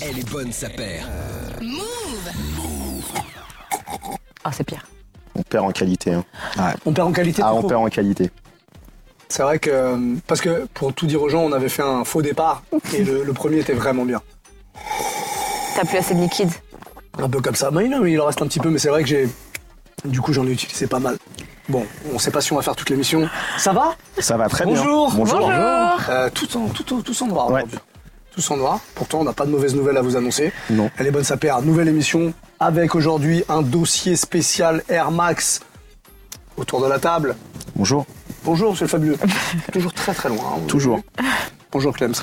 Elle est bonne, sa paire. Ah, c'est pire. On perd en qualité. hein. On perd en qualité Ah, tout on perd en qualité. C'est vrai que, parce que pour tout dire aux gens, on avait fait un faux départ et le, le premier était vraiment bien. T'as plus assez de liquide. Un peu comme ça. Mais non, il en reste un petit peu, mais c'est vrai que j'ai. Du coup, j'en ai utilisé pas mal. Bon, on sait pas si on va faire toute l'émission. Ça va? Ça va très Bonjour. bien. Bonjour. Euh, tout, en, tout, en- tout en noir Ouais. Tout en noir. Pourtant, on n'a pas de mauvaises nouvelles à vous annoncer. Non. Elle est bonne sa paire. Nouvelle émission avec aujourd'hui un dossier spécial Air Max autour de la table. Bonjour. Bonjour, monsieur le fabuleux. Toujours très très loin. hein, Toujours. Bonjour Clems.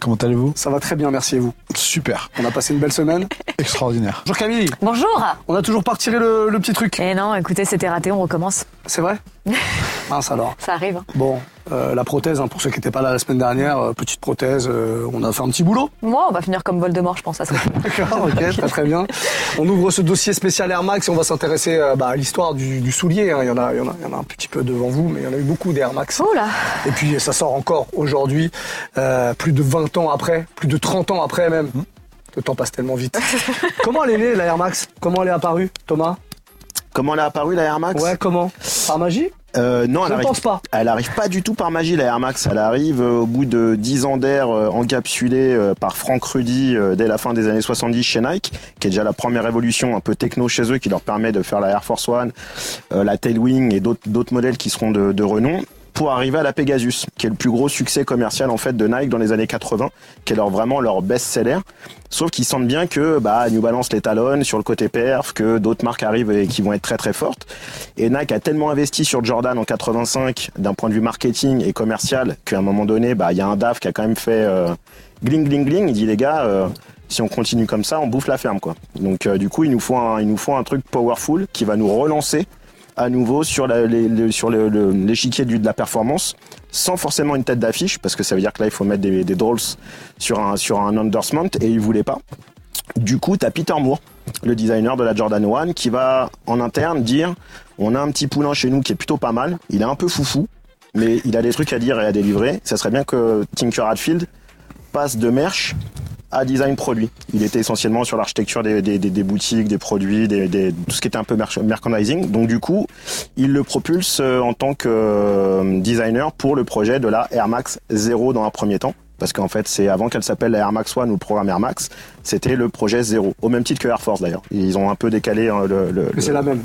Comment allez-vous? Ça va très bien, merci et vous? Super, On a passé une belle semaine. extraordinaire. Bonjour Camille. Bonjour On a toujours pas retiré le, le petit truc. Eh non, écoutez, c'était raté, on recommence. C'est vrai? Mince alors. Ça arrive. hein. Bon, euh, la prothèse, hein, pour ceux qui n'étaient pas là la semaine dernière, euh, petite prothèse, euh, on a fait un petit boulot. Moi, on va finir comme Voldemort, je pense. À ça. D'accord, ok, très très bien. On ouvre ce dossier spécial Air Max et on va s'intéresser euh, bah, à l'histoire du, du soulier. hein. Il, y en a, il, y en a, il y en a un petit peu devant vous, mais il y en a eu beaucoup d'Air Max. Oh là Et puis ça sort encore aujourd'hui, euh, plus de 20 ans après, plus de 30 ans après même. Le temps passe tellement vite. comment elle est née la Air Max? Comment elle est apparue, Thomas? Comment elle a apparu la Air Max Ouais, comment Par magie Euh, non, Je elle ne arrive, pense pas. elle arrive pas du tout par magie la Air Max. Elle arrive euh, au bout de 10 ans d'air euh, encapsulée euh, par Frank Rudy euh, dès la fin des années 70 chez Nike, qui est déjà la première évolution un peu techno chez eux qui leur permet de faire la Air Force One, euh, la Tailwing et d'autres d'autres modèles qui seront de, de renom pour arriver à la Pegasus, qui est le plus gros succès commercial en fait de Nike dans les années 80, qui est leur vraiment leur best-seller. Sauf qu'ils sentent bien que bah, New Balance les talonne sur le côté perf, que d'autres marques arrivent et qui vont être très très fortes. Et Nike a tellement investi sur Jordan en 85 d'un point de vue marketing et commercial qu'à un moment donné, bah il y a un DAF qui a quand même fait euh, gling gling gling. Il dit les gars, euh, si on continue comme ça, on bouffe la ferme quoi. Donc euh, du coup, il nous faut un, il nous faut un truc powerful qui va nous relancer à nouveau sur le- le- l'échiquier du- de la performance sans forcément une tête d'affiche parce que ça veut dire que là il faut mettre des, des drolls sur un sur un endorsement et il voulait pas. Du coup, t'as Peter Moore, le designer de la Jordan 1, qui va en interne dire on a un petit poulain chez nous qui est plutôt pas mal. Il est un peu foufou, mais il a des trucs à dire et à délivrer. Ça serait bien que Tinker Hatfield passe de merch à design produit. Il était essentiellement sur l'architecture des, des, des- des boutiques, des produits, des, des- tout ce qui était un peu merch- merchandising. Donc du coup, il le propulse euh, en tant que euh, designer pour le projet de la Air Max 0 dans un premier temps. Parce qu'en fait, c'est avant qu'elle s'appelle la Air Max One ou le programme Air Max, c'était le projet 0. Au même titre que Air Force d'ailleurs. Ils ont un peu décalé hein, le, le- Mais le- c'est la même.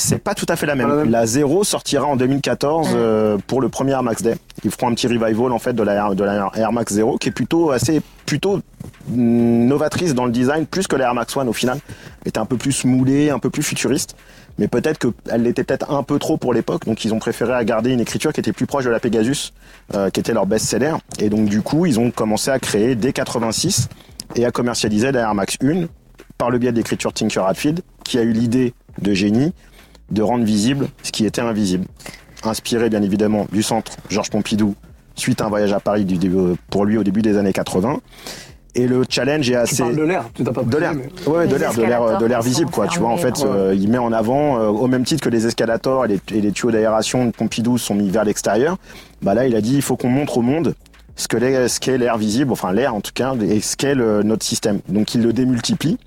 C'est pas tout à fait la même. La même. La 0 sortira en 2014 euh, pour le premier Air Max Day. Ils feront un petit revival en fait de la Air, de la Air Max 0 qui est plutôt assez plutôt mm, novatrice dans le design plus que la Air Max One au final. Elle était un peu plus moulée, un peu plus futuriste. Mais peut-être qu'elle l'était peut-être un peu trop pour l'époque, donc ils ont préféré à garder une écriture qui était plus proche de la Pegasus, euh, qui était leur best-seller. Et donc du coup, ils ont commencé à créer dès 86 et à commercialiser la Air Max 1 par le biais de l'écriture Tinker Hatfield, qui a eu l'idée de génie de rendre visible ce qui était invisible. Inspiré bien évidemment du centre Georges Pompidou suite à un voyage à Paris du début- pour lui au début des années 80. Et le challenge est Tu assez parles de l'air, tu t'as pas de l'air, mais- ouais, de l'air, de l'air, de l'air visible, quoi. Tu vois, en fait, ouais. euh, il met en avant, euh, au même titre que les escalators et les, et les tuyaux d'aération de Pompidou sont mis vers l'extérieur. Bah là, il a dit, il faut qu'on montre au monde ce que qu'est l'air visible, enfin l'air en tout cas, et ce qu'est le- notre système. Donc, il le démultiplie.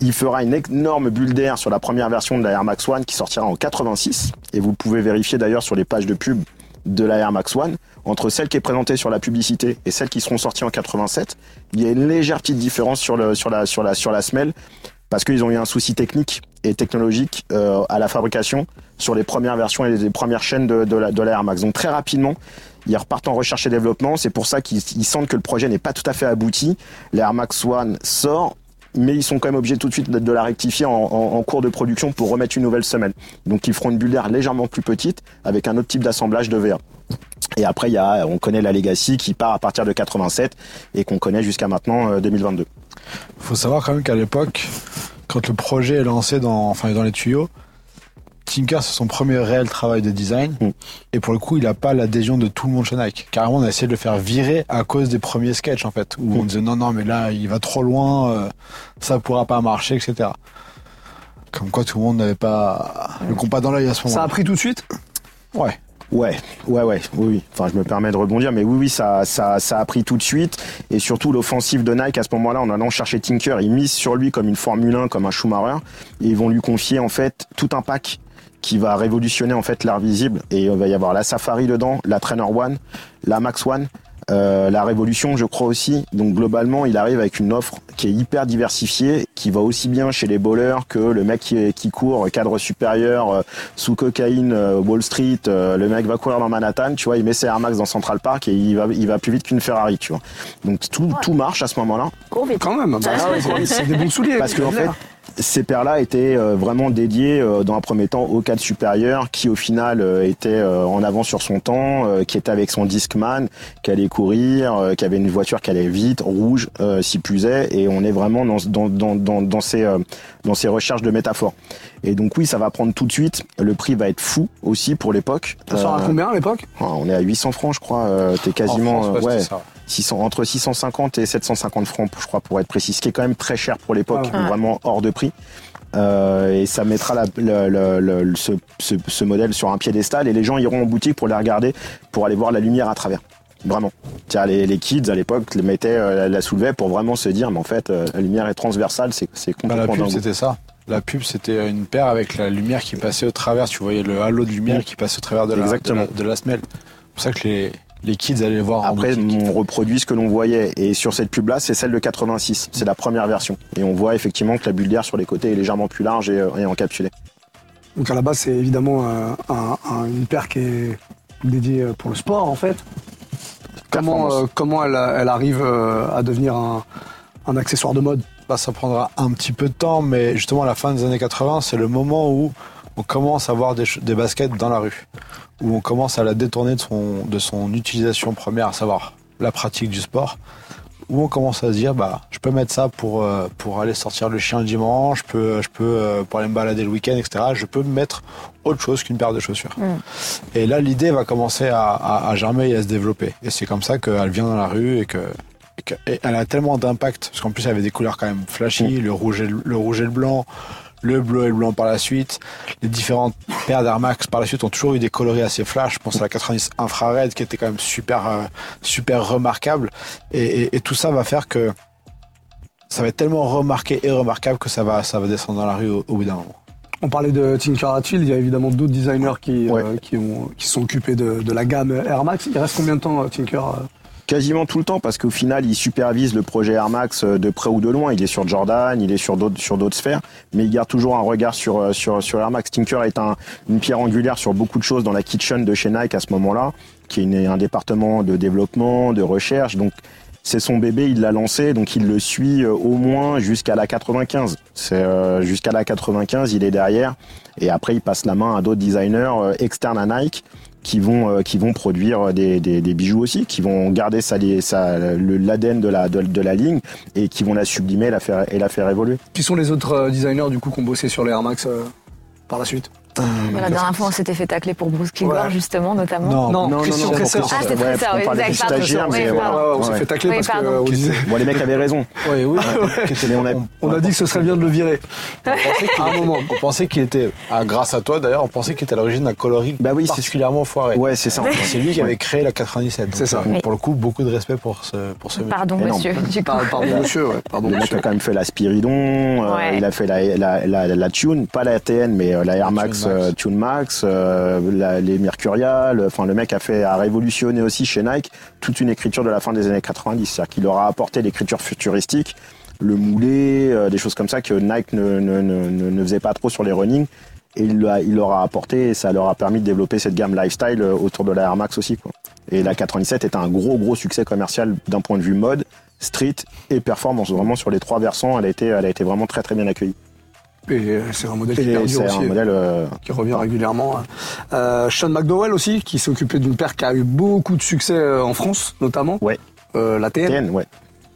Il fera une énorme bulle d'air sur la première version de la Air Max One qui sortira en 86. Et vous pouvez vérifier d'ailleurs sur les pages de pub de la Air Max One, entre celle qui est présentée sur la publicité et celles qui seront sorties en 87, il y a une légère petite différence sur, la, sur, semelle parce qu'ils ont eu un souci technique et technologique euh, à la fabrication sur les premières versions et les premières chaînes de, de, la, de Max. Donc très rapidement, ils repartent en recherche et développement. C'est pour ça qu'ils ils sentent que le projet n'est pas tout à fait abouti. La Air Max One sort, mais ils sont quand même obligés tout de suite de, la rectifier en, cours de production pour remettre une nouvelle semelle. Donc ils feront une bulle d'air légèrement plus petite avec un autre type d'assemblage de VA. Et après, il y a, on connaît la Legacy qui part à partir de 87 et qu'on connaît jusqu'à maintenant euh, 2022. faut savoir quand même qu'à l'époque, quand le projet est lancé dans, enfin, dans les tuyaux, Tinker, c'est son premier réel travail de design. Mm. Et pour le coup, il n'a pas l'adhésion de tout le monde chez Nike. Carrément, on a essayé de le faire virer à cause des premiers sketchs, en fait, où Mm. on disait non, non, mais là, il va trop loin, euh, ça pourra pas marcher, etc. Comme quoi, tout le monde n'avait pas le compas dans l'œil à ce Ça moment-là. a pris tout de suite? Ouais. Ouais, ouais, ouais, oui, oui. Enfin, je me permets de rebondir, mais oui, oui, ça, ça, ça a pris tout de suite. Et surtout, l'offensive de Nike, à ce moment-là, en allant chercher Tinker, ils misent sur lui comme une Formule 1, comme un Schumacher. Et ils vont lui confier, en fait, tout un pack qui va révolutionner, en fait, l'art visible. Et il va y avoir la Safari dedans, la Trainer One, la Max One. euh, la Révolution, je crois aussi. Donc globalement, il arrive avec une offre qui est hyper diversifiée, qui va aussi bien chez les bowlers que le mec qui, qui court cadre supérieur euh, sous cocaïne euh, Wall Street. euh, le mec va courir dans Manhattan, tu vois, il met ses Air Max dans Central Park et il va, il va plus vite qu'une Ferrari, tu vois. Donc tout, tout marche à ce moment-là. Quand même, bah, c'est- des bons souliers. Parce qu'en fait, clair. Ces paires-là étaient euh, vraiment dédiées euh, dans un premier temps au cadre supérieur, qui au final euh, était en avant sur son temps, qui était avec son Discman, qui allait courir, qui avait une voiture qui allait vite, rouge, si plus et on est vraiment dans, dans, dans, ces, dans ces recherches de métaphores. Et donc oui, ça va prendre tout de suite. Le prix va être fou aussi pour l'époque. Ça sort à Euh, combien à l'époque? On est à 800 francs, je crois. Euh, T'es quasiment En France, euh, ouais, ouais, c'était ça. 600, entre 650 et 750 francs, je crois, pour être précis. Ce qui est quand même très cher pour l'époque, Ah ouais. vraiment hors de prix. Euh, et ça mettra la- le- le- le- ce, ce- ce modèle sur un piédestal et les gens iront en boutique pour les regarder, pour aller voir la lumière à travers. Vraiment. Tiens, les, les kids à l'époque les mettaient, euh, la, la soulevaient pour vraiment se dire, mais en fait, euh, la lumière est transversale, c'est c'est Bah, la complètement pub, dingue. c'était ça. La pub, c'était une paire avec la lumière qui passait au travers. Tu voyais le halo de lumière qui passait au travers de la, Exactement. de la, de la semelle. C'est pour ça que les, les kids allaient voir en Après, on reproduit ce que l'on voyait. Et sur cette pub-là, c'est celle de 86. C'est la première version. Et on voit effectivement que la bulle d'air sur les côtés est légèrement plus large et, euh, et encapsulée. Donc à la base, c'est évidemment euh, un- un- une paire qui est dédiée euh, pour le sport en fait. Comment, euh, comment elle, elle arrive euh, à devenir un, un accessoire de mode? Bah, ça prendra un petit peu de temps, mais justement, à la fin des années 80, c'est le moment où on commence à voir des, baskets dans la rue, où on commence à la détourner de son, de son utilisation première, à savoir la pratique du sport, où on commence à se dire, bah, je peux mettre ça pour, euh, pour aller sortir le chien le dimanche, je peux, je peux euh, pour aller me balader le week-end, etc. Je peux mettre autre chose qu'une paire de chaussures. Et là, l'idée va commencer à, à, à germer et à se développer. Et c'est comme ça qu'elle vient dans la rue et que elle a tellement d'impact, parce qu'en plus elle avait des couleurs quand même flashy, le, rouge et le, le rouge et le blanc, le bleu et le blanc par la suite. Les différentes paires d'Air Max par la suite ont toujours eu des coloris assez flash. Je pense à la 90 infrared qui était quand même super, euh, super remarquable. Et, et- et tout ça va faire que ça va être tellement remarqué et remarquable que ça va, ça va descendre dans la rue au, au bout d'un moment. On parlait de Tinker Hatfield, il y a évidemment d'autres designers qui, Ouais. euh, qui, ont, qui sont occupés de, de la gamme Air Max. Il reste combien de temps euh, Tinker Quasiment tout le temps, parce qu'au final, il supervise le projet Air Max euh, de près ou de loin. Il est sur Jordan, il est sur d'autres sur d'autres sphères, mais il garde toujours un regard sur euh, sur sur Air Max. Tinker est un, une pierre angulaire sur beaucoup de choses dans la kitchen de chez Nike à ce moment-là, qui est un département de développement, de recherche. Donc c'est son bébé, il l'a lancé, donc il le suit euh, au moins jusqu'à la 95. C'est jusqu'à la 95, il est derrière, et après il passe la main à d'autres designers externes à Nike qui vont euh, qui vont produire des, des, bijoux aussi, qui vont garder sa le l'ADN de la la ligne et qui vont la sublimer et la faire et la faire évoluer. Qui sont les autres euh, designers du coup qui ont bossé sur les Air Max euh, par la suite? Mais La dernière fois, on s'était fait tacler pour Bruce Kilgore, Ouais. justement, notamment. Non, Non, Christian Kresser. Ah, c'était ça, on oui, exact, mais pardon. voilà. on s'est Ouais. fait tacler Oui, parce pardon. qu'on disait. Bon, les mecs avaient raison. Oui, oui. On a- On a dit que ce serait bien de le virer. à un moment, on pensait qu'il était, ah, grâce à toi d'ailleurs, on pensait qu'il était à l'origine d'un coloris Bah oui, c'est- particulièrement foiré. Ouais, c'est ça. C'est lui qui avait créé la 97. C'est ça. Euh, Pour le coup, beaucoup de respect pour ce, pour ce Pardon, monsieur. Pardon monsieur, ouais. Pardon Le mec monsieur. a quand même fait la Spiridon, euh, Ouais. il a fait la, la, la, la Tune, pas la TN, mais euh, la Air Max. Euh, Tune Max, euh, la- les Mercurial. Enfin, le mec a fait a révolutionné aussi chez Nike toute une écriture de la fin des années 90. C'est-à-dire qu'il leur a apporté l'écriture futuristique, le moulé, euh, des choses comme ça que Nike ne, ne, ne, ne- ne faisait pas trop sur les running. Et il, il leur a apporté et ça leur a permis de développer cette gamme lifestyle autour de la Air Max aussi. Quoi. Et la 97 est un gros gros succès commercial d'un point de vue mode, street et performance. Vraiment sur les trois versants, elle a été, elle a été vraiment très très bien accueillie. Et euh, c'est un modèle qui Et perdure c'est aussi. un modèle. euh, qui revient régulièrement. Euh, Sean McDowell aussi, qui s'est occupé d'une paire qui a eu beaucoup de succès en France, notamment. Ouais. Euh, la TN, TN, ouais.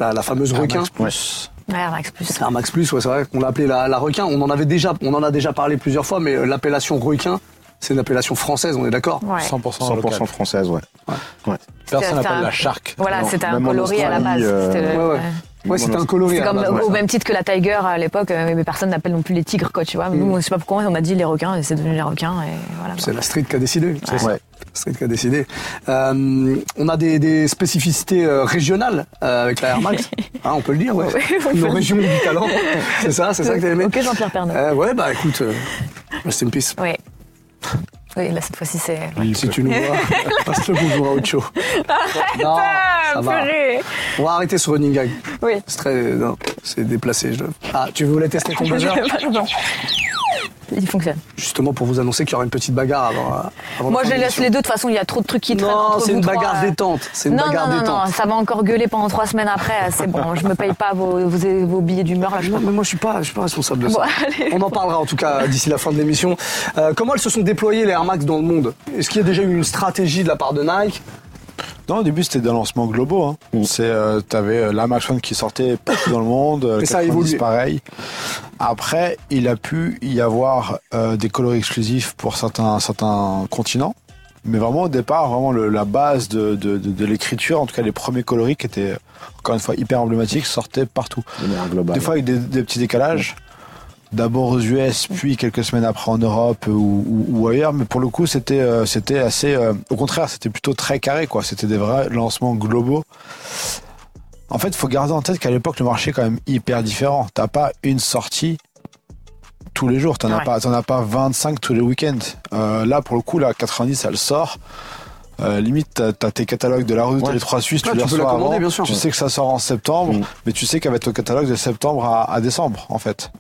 la, la fameuse requin. Max Plus. Ouais, Air Max Plus. Air Max Plus, ouais, c'est vrai qu'on l'a appelé la, la requin. On en avait déjà, on en a déjà parlé plusieurs fois, mais l'appellation requin, c'est une appellation française, on est d'accord Ouais. 100%, local. 100% française, ouais. Personne n'appelle un- la shark. Voilà, c'était un coloris à la base. Euh, ouais, ouais. ouais. Ouais, c'était un coloris. C'est la comme base, au ouais. même titre que la Tiger à l'époque, euh, mais personne n'appelle non plus les tigres, quoi, tu vois. Mm. Nous, je sais pas pourquoi on a dit les requins et c'est devenu les requins et voilà. C'est la street qui a décidé. Ouais. C'est qui a décidé. Euh, on a des, des spécificités euh, régionales euh, avec la Air Max. Hein, on peut le dire, ouais. Oui, on Nos régions du talent. C'est ça, c'est ça que t'as aimé. Ok, Jean-Pierre Pernaut. Euh, ouais, bah écoute, euh, rest in peace. Oui. Oui, là, cette fois-ci, c'est. Si tu nous vois, passe le bonjour à Ocho. Non, ça va. purée. On va arrêter ce running gag. Oui. C'est très, non, c'est déplacé. je- Ah, tu voulais tester ton buzzer Non. Il fonctionne. Justement pour vous annoncer qu'il y aura une petite bagarre avant. avant Moi, je laisse les deux. De toute façon, il y a trop de trucs qui traînent. Non, c'est une bagarre détente. C'est une non, bagarre non, non, détente. non, ça va encore gueuler pendant trois semaines après. C'est bon, je me paye pas vos, vos, vos billets d'humeur Non, mais moi je suis pas, je suis pas responsable de ça. Bon, allez. On en parlera en tout cas d'ici la fin de l'émission. Euh, comment elles se sont déployées les Air Max dans le monde? Est-ce qu'il y a déjà eu une stratégie de la part de Nike? Non, au début, c'était des lancements globaux. Hein. C'est, euh, t'avais euh, la Max One qui sortait partout dans le monde. euh, Et ça a 90 évolué. pareil. Après, il a pu y avoir euh, des coloris exclusifs pour certains, certains continents. Mais vraiment, au départ, vraiment le- la base de, de, de, de l'écriture, en tout cas les premiers coloris qui étaient, encore une fois, hyper emblématiques, sortaient partout. De manière globale. Des fois avec des, des petits décalages. D'abord aux US, puis quelques semaines après en Europe ou, ou- ou ailleurs. Mais pour le coup, c'était euh, c'était assez. euh, au contraire, c'était plutôt très carré, quoi. C'était des vrais lancements globaux. En fait, il faut garder en tête qu'à l'époque, le marché est quand même hyper différent. T'as pas une sortie tous les jours. T'en as Ouais. pas, t'en as pas 25 tous les week-ends. Euh, là, pour le coup, la 90, elle sort. Euh, limite, t'as, tes catalogues de la route Ouais. les trois Suisses, Ouais, tu tu peux la reçois commander, avant. bien sûr. Tu sais que ça sort en septembre, Mm. mais tu sais qu'elle va être au catalogue de septembre à, à décembre, en fait.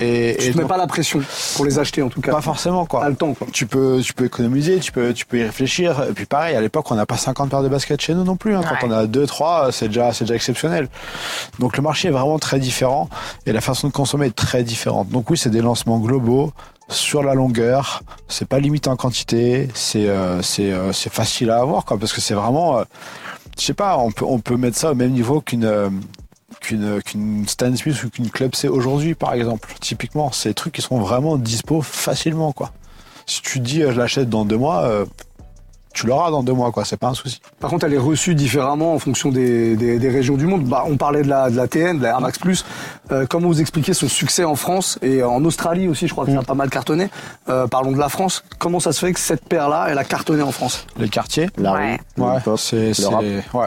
Et, Tu et te mets pas la pression pour les acheter en tout cas. pas forcément, quoi. Pas le temps quoi. Tu peux, tu peux économiser, tu peux, tu peux y réfléchir. Et puis pareil, à l'époque, on n'a pas 50 paires de baskets chez nous non plus. hein. Quand Ouais. on a 2, 3, c'est déjà, c'est déjà exceptionnel. Donc le marché est vraiment très différent et la façon de consommer est très différente. Donc oui, c'est des lancements globaux sur la longueur. C'est pas limité en quantité. C'est, euh, c'est, euh, c'est facile à avoir, quoi, parce que c'est vraiment, euh, je sais pas, on peut, on peut mettre ça au même niveau qu'une, euh, qu'une qu'une Stan Smith ou qu'une Club C aujourd'hui par exemple. Typiquement c'est des trucs qui sont vraiment dispo facilement quoi. Si tu dis euh, je l'achète dans deux mois euh, tu l'auras dans deux mois quoi c'est pas un souci Par contre, elle est reçue différemment en fonction des, des, des régions du monde. Bah, on parlait de la, de la TN, de la Air Max Plus. Euh, comment vous expliquez ce succès en France et en Australie aussi Je crois que ça a pas mal cartonné. Euh, parlons de la France. Comment ça se fait que cette paire-là, elle a cartonné en France? Les quartiers? La Ouais. rue, Ouais, c'est le ouais.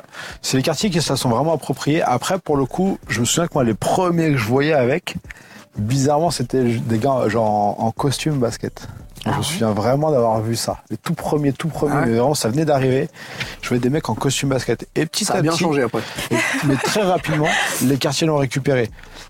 les quartiers qui se la sont vraiment appropriés. Après, pour le coup, je me souviens que moi, les premiers que je voyais avec, bizarrement, c'était des gars genre en, en costume basket. Je me souviens vraiment d'avoir vu ça. Les tout premiers, tout premiers, Ah ouais. mais vraiment, ça venait d'arriver. Je voyais des mecs en costume basket. Et petit Ça à a bien petit, changé après. et- mais très rapidement, les quartiers l'ont récupéré.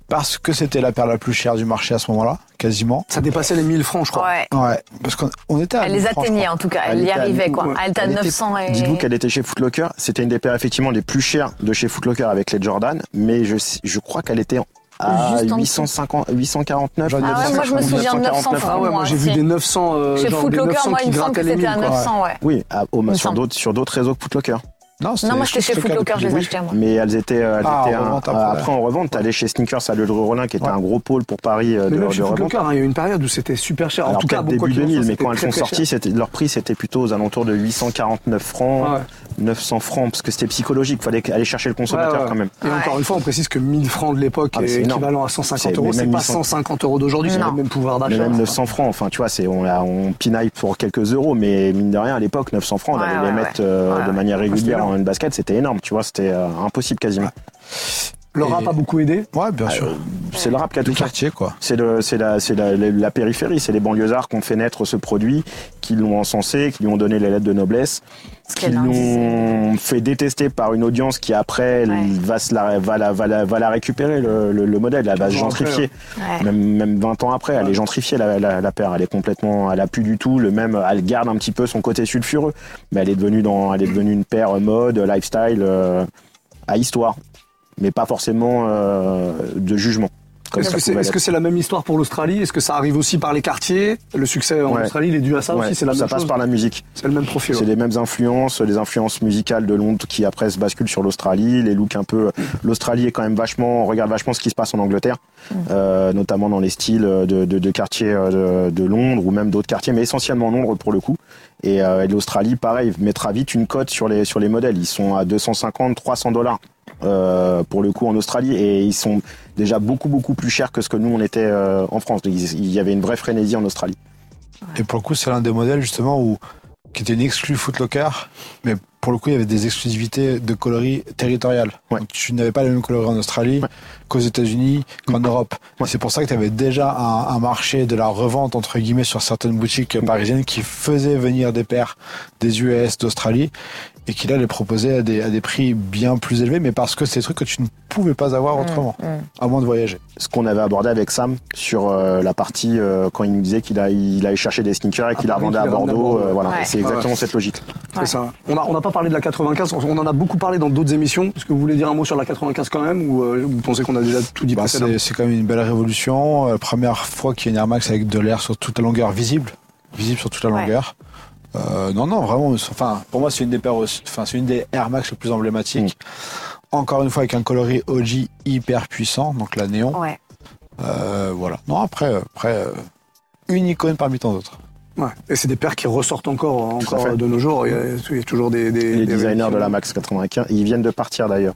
Parce que c'était la paire la plus chère du marché à ce moment-là, quasiment. Ça dépassait les 1000 francs, je crois. Ouais. Ouais, parce qu'on on était à Elle les 1000 francs, je atteignait en tout cas, Elle elle y arrivait quoi. ouais. Elle était à Elle était- 900 et. Dites-vous qu'elle était chez Footlocker. C'était une des paires effectivement les plus chères de chez Footlocker avec les Jordan, mais je, je crois qu'elle était à Juste. 850, 849. Ah ouais, moi, je me souviens de 900 949. Ah ouais, moi j'ai vu des 900, euh, Chez Footlocker, 900 moi, qui il me semble que c'était 1000. à quoi. 900, ouais. Oui, à- au- Il me sur d'autres sur d'autres réseaux que Footlocker. Non, Non, moi j'étais chez Footlocker, je les achetais moi. mais elles étaient, euh, elles Ah, étaient en un- revente euh, après. après en revente. T'allais chez Sneakers à Le Rollin qui était Ouais. un gros pôle pour Paris euh, de, Mais même de chez revente. Footlocker, hein, il y a eu une période où c'était super cher. en tout cas, début qu'il en 2000, soit, mais quand elles sont sorties, leur prix c'était plutôt aux alentours de 849 francs, Ouais. 900 francs, parce que c'était psychologique. Fallait aller chercher le consommateur Ouais, ouais. quand même. Et Ouais. encore une fois, on précise que 1000 francs de l'époque Ah, est équivalent à 150 C'est- euros. C'est pas 800. 150 euros d'aujourd'hui, c'est le même pouvoir Mais d'achat. même 900 francs, enfin tu vois, c'est on, a- on pinaille pour quelques euros, mais mine de rien à l'époque 900 francs, on Ouais, allait ouais, les ouais. mettre euh, Ouais, de manière régulière en une basket, c'était énorme, tu vois, c'était euh, impossible quasiment. Le rap Et- a beaucoup aidé. Ouais, bien Euh, sûr. c'est le rap qui a tout Les fait. quartiers, quoi. C'est le, c'est la, c'est la, la- la périphérie, c'est les banlieusards qui ont fait naître ce produit, qui l'ont encensé, qui lui ont donné les lettres de noblesse, Ce qui l'ont fait détester par une audience qui après Ouais. va, se la, va, la, va, la, va la récupérer le, le, le modèle, elle va se gentrifier. Ouais. Même, même 20 ans après, elle est gentrifiée la, la, la paire. Elle est complètement, elle a plus du tout le même. Elle garde un petit peu son côté sulfureux, mais elle est devenue dans, elle est devenue une paire mode, lifestyle, euh, à histoire, mais pas forcément euh, de jugement. Est-ce ça que c'est l'être. c'est la même histoire pour l'Australie? Est-ce que ça arrive aussi par les quartiers? Le succès en Ouais. Australie, il est dû à ça Ouais, aussi C'est la ça même passe chose par la musique. C'est le même profil. C'est ouais. les mêmes influences, les influences musicales de Londres qui après se basculent sur l'Australie, les looks un peu. L'Australie est quand même vachement, on regarde vachement ce qui se passe en Angleterre, euh, notamment dans les styles de, de, de quartiers euh, de, de Londres ou même d'autres quartiers, mais essentiellement Londres pour le coup. Et, euh, et l'Australie, pareil, mettra vite une cote sur les sur les modèles. Ils sont à 250, 300 dollars. Euh, pour le coup en Australie et ils sont déjà beaucoup beaucoup plus chers que ce que nous on était euh, en France. Il y avait une vraie frénésie en Australie. Et pour le coup, c'est l'un des modèles justement où qui était une exclue Footlocker, mais pour le coup, il y avait des exclusivités de coloris territoriales. Ouais. Donc, tu n'avais pas les mêmes coloris en Australie qu'aux États-Unis, qu'en Europe. Et C'est pour ça que tu avais déjà un, un marché de la revente, entre guillemets, sur certaines boutiques parisiennes qui faisaient venir des paires des US, d'Australie, et qui là les proposaient à des, à des prix bien plus élevés, mais parce que c'est des trucs que tu ne pouvais pas avoir autrement, à moins de voyager. Ce qu'on avait abordé avec Sam sur euh, la partie euh, quand il nous disait qu'il a, il allait chercher des sneakers et qu'il Ah, a revendait à qu'il les revendait à Bordeaux. Euh, voilà, Ouais. c'est exactement Ouais. cette logique. C'est ça. On n'a on n'a pas parlé de la 95, on en a beaucoup parlé dans d'autres émissions. Est-ce que vous voulez dire un mot sur la 95 quand même ou euh, vous pensez qu'on a déjà tout dit Bah, c'est quand même une belle révolution. Euh, première fois qu'il y a une Air Max avec de l'air sur toute la longueur visible, visible sur toute la Ouais. longueur. Euh, non, non, vraiment. Enfin, pour moi, c'est une des paires, enfin, c'est une des Air Max les plus emblématiques. Encore une fois, avec un coloris OG hyper puissant, donc la néon. Ouais. Euh, voilà. Non, après, après, une icône parmi tant d'autres. Ouais. Et c'est des paires qui ressortent encore, encore de nos jours. Il y a, il y a toujours des, des Les des designers de la. Max 95, ils viennent de partir d'ailleurs.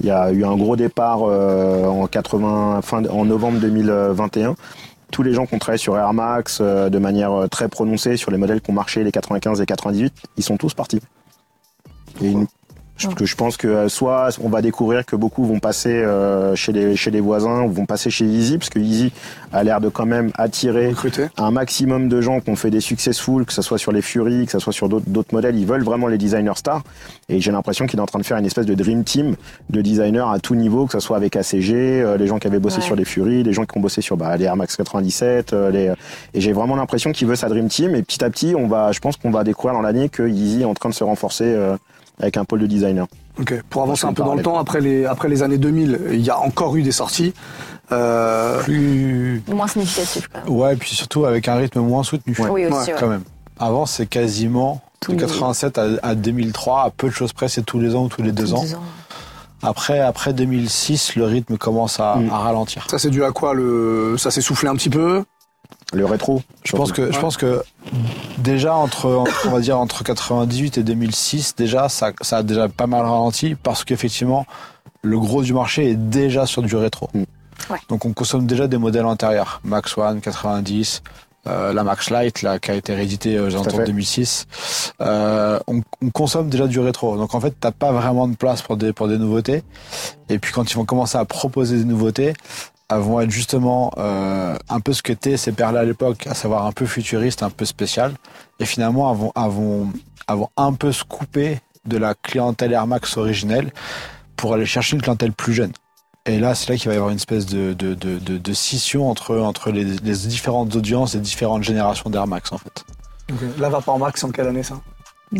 Il y a eu un gros départ euh, en 80, fin, en novembre 2021. Tous les gens qui ont travaillé sur Air Max euh, de manière euh, très prononcée sur les modèles qui ont marché les 95 et 98, ils sont tous partis. Et une- je, que je pense que euh, soit on va découvrir que beaucoup vont passer euh, chez les chez les voisins ou vont passer chez Easy parce que Easy a l'air de quand même attirer un maximum de gens qui ont fait des successful, que ce soit sur les Fury, que ce soit sur d'autres d'autres modèles, ils veulent vraiment les designers stars. Et j'ai l'impression qu'il est en train de faire une espèce de dream team de designers à tout niveau, que ce soit avec ACG, euh, les gens qui avaient bossé Ouais. sur les Fury, les gens qui ont bossé sur bah, les Air Max 97. euh, les... Et j'ai vraiment l'impression qu'il veut sa dream team. Et petit à petit, on va, je pense qu'on va découvrir dans l'année que Yeezy est en train de se renforcer euh, avec un pôle de designer. Ok. Pour avancer un peu dans le temps, après les, après les années 2000, il y a encore eu des sorties. Euh, Plus, Moins significatif quand même. ouais, et puis surtout avec un rythme moins soutenu. Oui aussi. Ouais, ouais. Quand même. Avant, c'est quasiment Tous de les- 87 à, à 2003, à peu de choses près, c'est tous les ans ou tous les deux Tous ans. deux ans. Après, après 2006, le rythme commence à, Mm. à ralentir. ça c'est dû à quoi le Ça s'est soufflé un petit peu? Le rétro. Je pense que, je pense que déjà entre, entre- on va dire entre 98 et 2006, déjà ça, ça a déjà pas mal ralenti parce qu'effectivement le gros du marché est déjà sur du rétro. Mm. Ouais. Donc on consomme déjà des modèles antérieurs, Max One 90. euh, la Max Light là, qui a été rééditée de fait. 2006, euh, on, on consomme déjà du rétro. Donc en fait, t'as pas vraiment de place pour des pour des nouveautés. Et puis quand ils vont commencer à proposer des nouveautés, vont être justement euh, un peu ce que étaient ces paires-là à l'époque, à savoir un peu futuriste, un peu spécial. Et finalement, elles vont, un peu se couper de la clientèle Air Max originelle pour aller chercher une clientèle plus jeune. Et là, c'est là qu'il va y avoir une espèce de, de, de, de, scission entre, entre les, différentes audiences et différentes générations d'Air Max, en fait. La Vapor Max en quelle année ça?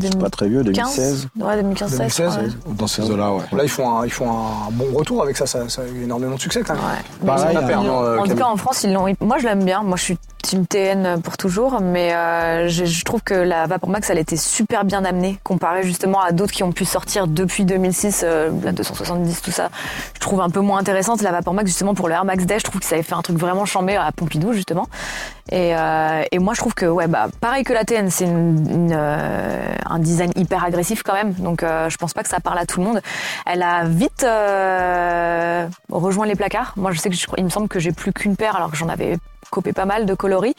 C'est pas très vieux, 2016. Ouais, 2015, 2016, ouais. Dans ces eaux-là, ouais. Là ils font un, ils font un bon retour avec ça. Ça, ça a eu énormément de succès quand même. Ouais. Pareil, euh, en tout cas, en France, ils l'ont. Moi, je l'aime bien. Moi, je suis team TN pour toujours, mais euh, je, je trouve que la Vapor Max, elle était super bien amenée comparée justement à d'autres qui ont pu sortir depuis 2006, euh, la 270, tout ça. Je trouve un peu moins intéressante la Vapor Max justement pour le Air Max Day. Je trouve que ça avait fait un truc vraiment chambé à Pompidou justement. Et, euh, et moi, je trouve que ouais, bah pareil que la TN, c'est une, une, euh, un design hyper agressif quand même. Donc, euh, je pense pas que ça parle à tout le monde. Elle a vite euh, rejoint les placards. Moi, je sais que je, il me semble que j'ai plus qu'une paire, alors que j'en avais copé pas mal de coloris.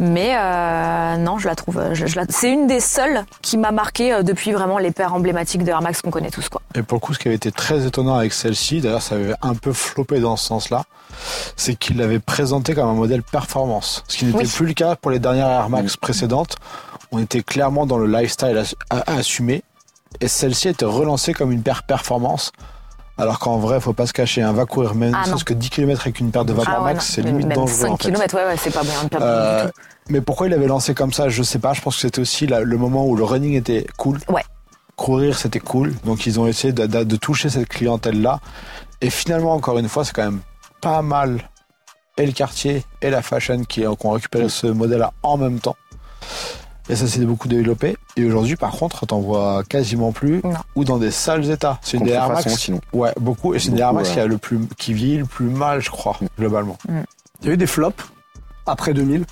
Mais euh, non, je la trouve. Je, je la- c'est une des seules qui m'a marqué euh, depuis vraiment les paires emblématiques de Air Max qu'on connaît tous, quoi. Et pour le coup, ce qui avait été très étonnant avec celle-ci, d'ailleurs, ça avait un peu floppé dans ce sens-là, c'est qu'il l'avait présenté comme un modèle performance. Ce qui n'était Oui. plus le cas pour les dernières Air Max précédentes. On était clairement dans le lifestyle à, à assumer. Et celle-ci était relancée comme une paire performance. Alors qu'en vrai, faut pas se cacher, un va courir même, Ah, que 10 km avec une paire de Vapor Ah ouais, c'est limite Même dangereux 5 en fait. km, ouais, ouais, c'est pas bien Euh, mais pourquoi il l'avait lancé comme ça, je sais pas. Je pense que c'était aussi la- le moment où le running était cool. Ouais. Courir, c'était cool. Donc ils ont essayé de, de- de toucher cette clientèle-là. Et finalement, encore une fois, c'est quand même pas mal. Et le quartier et la fashion qui, ont- qui ont récupéré ce modèle-là en même temps. Et ça s'est beaucoup développé. Et aujourd'hui, par contre, t'en vois quasiment plus. Non. Ou dans des sales états. C'est une des Air Max. sinon. Ouais, beaucoup. Et c'est une des Air Max ouais. qui, a le plus, qui vieillit le plus mal, je crois, globalement. Il y a eu des flops après 2000.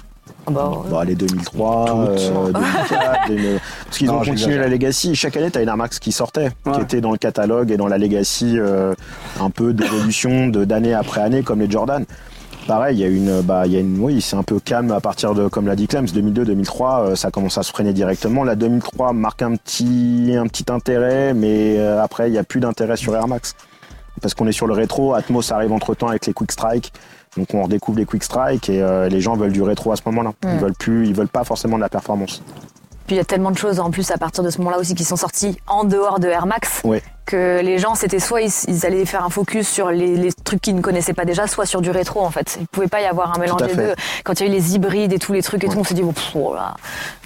Ah bah, ouais. Bah, les 2003, Toutes. euh, 2004, 2000. parce qu'ils ont continué la Legacy. Chaque année, t'as une Air Max qui sortait, Ouais. qui était dans le catalogue et dans la Legacy, euh, un peu d'évolution de d'année après année, comme les Jordan. Pareil, il y a une, bah, il y a une, oui, c'est un peu calme à partir de, comme l'a dit Clems, 2002-2003, ça commence à se freiner directement. La 2003 marque un petit, un petit intérêt, mais après, il n'y a plus d'intérêt sur Air Max parce qu'on est sur le rétro. Atmos arrive entre temps avec les Quick Strike. Donc on redécouvre les Quick Strike et les gens veulent du rétro à ce moment-là. Ils veulent plus, ils veulent pas forcément de la performance. Puis il y a tellement de choses en plus à partir de ce moment-là aussi qui sont sorties en dehors de Air Max. Que les gens, c'était soit ils, allaient faire un focus sur les, trucs qu'ils ne connaissaient pas déjà, soit sur du rétro en fait. Il pouvait pas y avoir un mélange des deux. Quand il y a eu les hybrides et tous les trucs et tout, on s'est dit, oh, là.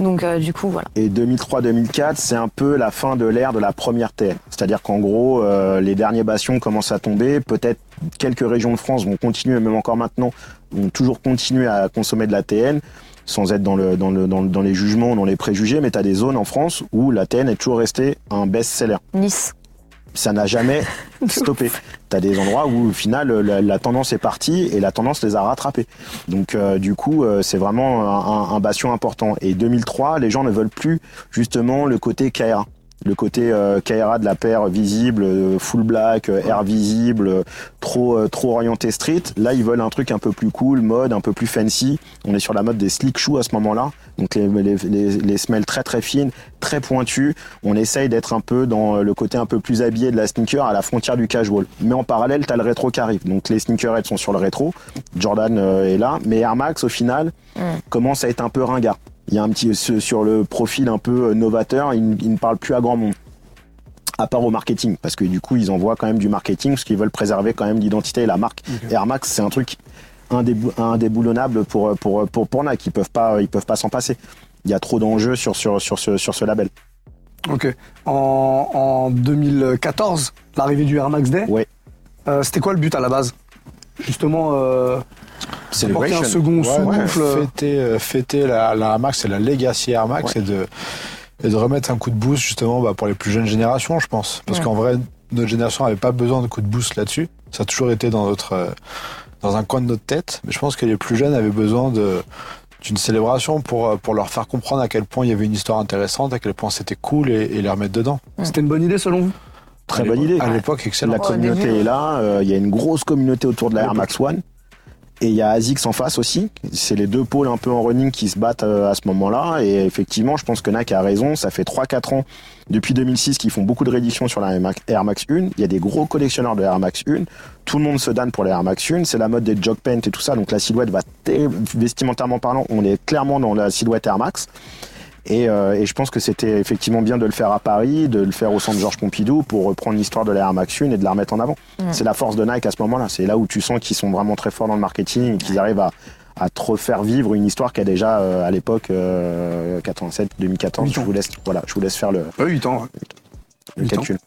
Donc euh, du coup, voilà. Et 2003-2004, c'est un peu la fin de l'ère de la première TN. C'est-à-dire qu'en gros, euh, les derniers bastions commencent à tomber. Peut-être quelques régions de France vont continuer, même encore maintenant, vont toujours continuer à consommer de la TN sans être dans, le, dans, le, dans, les jugements, dans les préjugés, mais tu as des zones en France où la TN est toujours restée un best-seller. Nice. Ça n'a jamais stoppé. Tu as des endroits où au final la, tendance est partie et la tendance les a rattrapés. Donc euh, du coup, euh, c'est vraiment un, un, bastion important. Et 2003, les gens ne veulent plus justement le côté KRA le côté euh, de la paire visible, euh, full black, euh, air visible, euh, trop trop orienté street. Là, ils veulent un truc un peu plus cool, mode, un peu plus fancy. On est sur la mode des slick shoes à ce moment-là. Donc les, les, les, les semelles très très fines, très pointues. On essaye d'être un peu dans le côté un peu plus habillé de la sneaker à la frontière du casual. Mais en parallèle, t'as le rétro qui arrive. Donc les sneakerheads sont sur le rétro. Jordan est là. Mais Air Max, au final, mm. commence à être un peu ringard il y a un petit sur le profil un peu euh, novateur, il, ne parle plus à grand monde à part au marketing, parce que du coup ils envoient quand même du marketing, parce qu'ils veulent préserver quand même l'identité et la marque. Air Max, c'est un truc indéboulonnable pour pour pour pour Nike, ils peuvent pas ils peuvent pas s'en passer. Il y a trop d'enjeux sur sur sur ce sur ce label. Ok. En, en 2014, l'arrivée du Air Max Day? Ouais. Euh, C'était quoi le but à la base? Justement. Euh un second souffle. fêter, euh, fêter la, la Air Max et la Legacy Air Max et, de, et de remettre un coup de boost justement bah, pour les plus jeunes générations, je pense. Parce qu'en vrai, notre génération n'avait pas besoin de coup de boost là-dessus. Ça a toujours été dans notre euh, dans un coin de notre tête. Mais je pense que les plus jeunes avaient besoin de d'une célébration pour, euh, pour leur faire comprendre à quel point il y avait une histoire intéressante, à quel point c'était cool et, et les remettre dedans. C'était une bonne idée selon vous? Très bonne idée. À l'époque, excellent. La communauté est là. Il y a une grosse communauté autour de la Air Max One. Et il y a ASICS en face aussi. C'est les deux pôles un peu en running qui se battent euh, à ce moment-là. Et effectivement, je pense que Nike a raison. Ça fait 3-4 ans, depuis 2006, qu'ils font beaucoup de rééditions sur la Air Max 1. Il y a des gros collectionneurs de Air Max 1. Tout le monde se donne pour la Air Max 1. C'est la mode des jog paint et tout ça. Donc la silhouette va, vestimentairement parlant, on est clairement dans la silhouette Air Max. Et, euh, et, je pense que c'était effectivement bien de le faire à Paris, de le faire au centre Georges Pompidou pour reprendre l'histoire de la Air Max 1 et de la remettre en avant. C'est la force de Nike à ce moment-là. C'est là où tu sens qu'ils sont vraiment très forts dans le marketing et qu'ils arrivent à, à te faire vivre une histoire qui a déjà euh, à l'époque euh, 87 2014 je vous laisse voilà je vous laisse faire le 8 ans le calcul.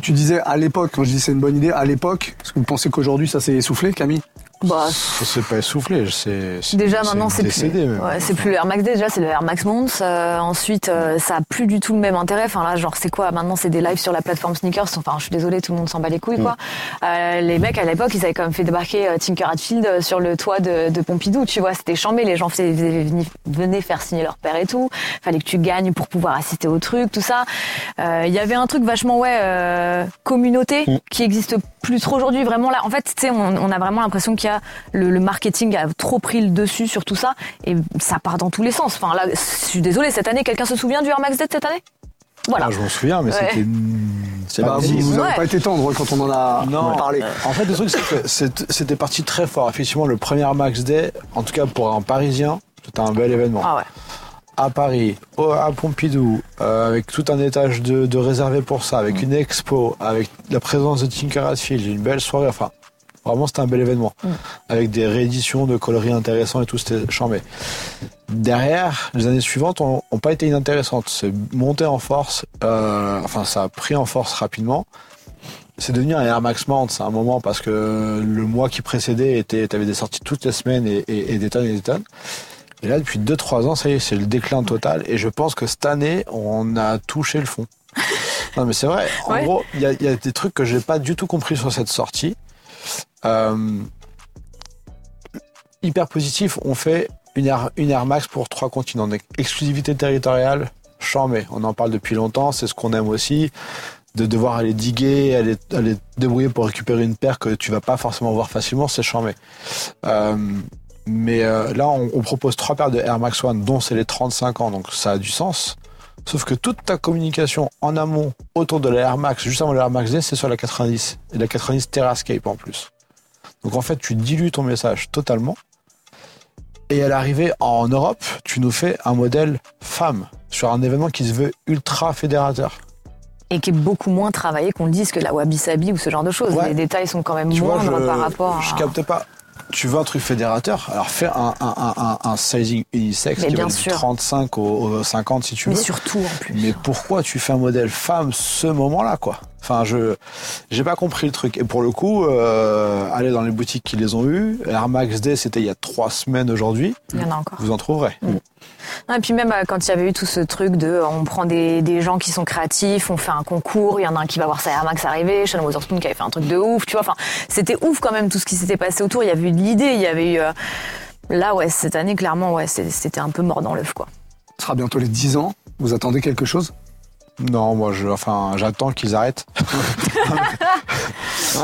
Tu disais à l'époque quand je dis c'est une bonne idée à l'époque est-ce que vous pensez qu'aujourd'hui ça s'est essoufflé Camille? Bah, c'est pas essoufflé, c'est déjà maintenant c'est plus, ouais, c'est plus le Air Max D, déjà c'est le Air Max Mons. Euh, ensuite, euh, ça a plus du tout le même intérêt. Enfin là, genre c'est quoi? Maintenant c'est des lives sur la plateforme sneakers. Enfin, je suis désolée, tout le monde s'en bat les couilles quoi. Mm. Euh, les mecs à l'époque, ils avaient quand même fait débarquer Tinker Hatfield sur le toit de, de Pompidou. Tu vois, c'était chambé. Les gens faisaient, venaient faire signer leur père et tout. Fallait que tu gagnes pour pouvoir assister au truc, tout ça. Il y avait un truc vachement ouais communauté mm. qui existe plus trop aujourd'hui. Vraiment là, en fait, tu sais, on, on, a vraiment l'impression qu'il le, le, marketing a trop pris le dessus sur tout ça et ça part dans tous les sens. Enfin là, je suis désolée, cette année, quelqu'un se souvient du Air Max Z cette année? Voilà. Ah, je m'en souviens, mais c'était. C'est bah, vous, n'avez pas été tendre quand on en a non. parlé. En fait, le truc, c'est que c'était parti très fort. Effectivement, le premier Air Max Day, en tout cas pour un Parisien, c'était un bel événement. Ah ouais à Paris, à Pompidou, euh, avec tout un étage de, de, réservé pour ça, avec mm. une expo, avec la présence de Tinker Hatfield, une belle soirée. Enfin, vraiment, c'était un bel événement. Mm. Avec des rééditions de coloris intéressants et tout, c'était chambé. Derrière, les années suivantes ont, pas été inintéressantes. C'est monté en force, euh, enfin, ça a pris en force rapidement. C'est devenu un Air Max Mount, c'est un moment parce que le mois qui précédait était, t'avais des sorties toutes les semaines et, et, et des tonnes et des tonnes. Et là, depuis 2-3 ans, ça y est, c'est le déclin total. Et je pense que cette année, on a touché le fond. non, mais c'est vrai. En gros, il y a, y a, des trucs que j'ai pas du tout compris sur cette sortie. Euh, hyper positif, on fait une Air, une Air Max pour trois continents. Donc, exclusivité territoriale, mais On en parle depuis longtemps, c'est ce qu'on aime aussi. de devoir aller diguer, aller, aller débrouiller pour récupérer une paire que tu vas pas forcément voir facilement, c'est charmé. Euh, mais euh, là, on, on propose trois paires de Air Max One, dont c'est les 35 ans, donc ça a du sens. Sauf que toute ta communication en amont autour de la Air Max, juste avant la Air Max D, c'est sur la 90. Et la 90 Terrascape en plus. Donc en fait, tu dilues ton message totalement. Et à l'arrivée en Europe, tu nous fais un modèle femme sur un événement qui se veut ultra fédérateur. Et qui est beaucoup moins travaillé qu'on le dise que la Wabi Sabi ou ce genre de choses. Ouais. Les détails sont quand même Tu vois, moindres je, par rapport je à. capte pas. Tu veux un truc fédérateur Alors fais un, un, un, un, un sizing unisex Mais qui va du sûr. 35 au, au 50 si tu Mais veux. surtout en plus. Mais pourquoi tu fais un modèle femme ce moment-là, quoi? Enfin, je j'ai pas compris le truc. Et pour le coup, euh, allez dans les boutiques qui les ont eu. Air Max D, c'était il y a trois semaines aujourd'hui. Il y en a encore. Vous en trouverez. Et puis même euh, quand il y avait eu tout ce truc de euh, on prend des, gens qui sont créatifs, on fait un concours, il y en a un qui va voir sa Max arriver, Sean Wotherspoon qui avait fait un truc de ouf, tu vois. Enfin, c'était ouf quand même tout ce qui s'était passé autour. Il y avait eu de l'idée, il y avait eu. euh, Là, ouais, cette année, clairement, ouais, c'était un peu mort dans l'œuf, quoi. Ce sera bientôt les 10 ans. Vous attendez quelque chose? Non, moi, je, enfin, j'attends qu'ils arrêtent.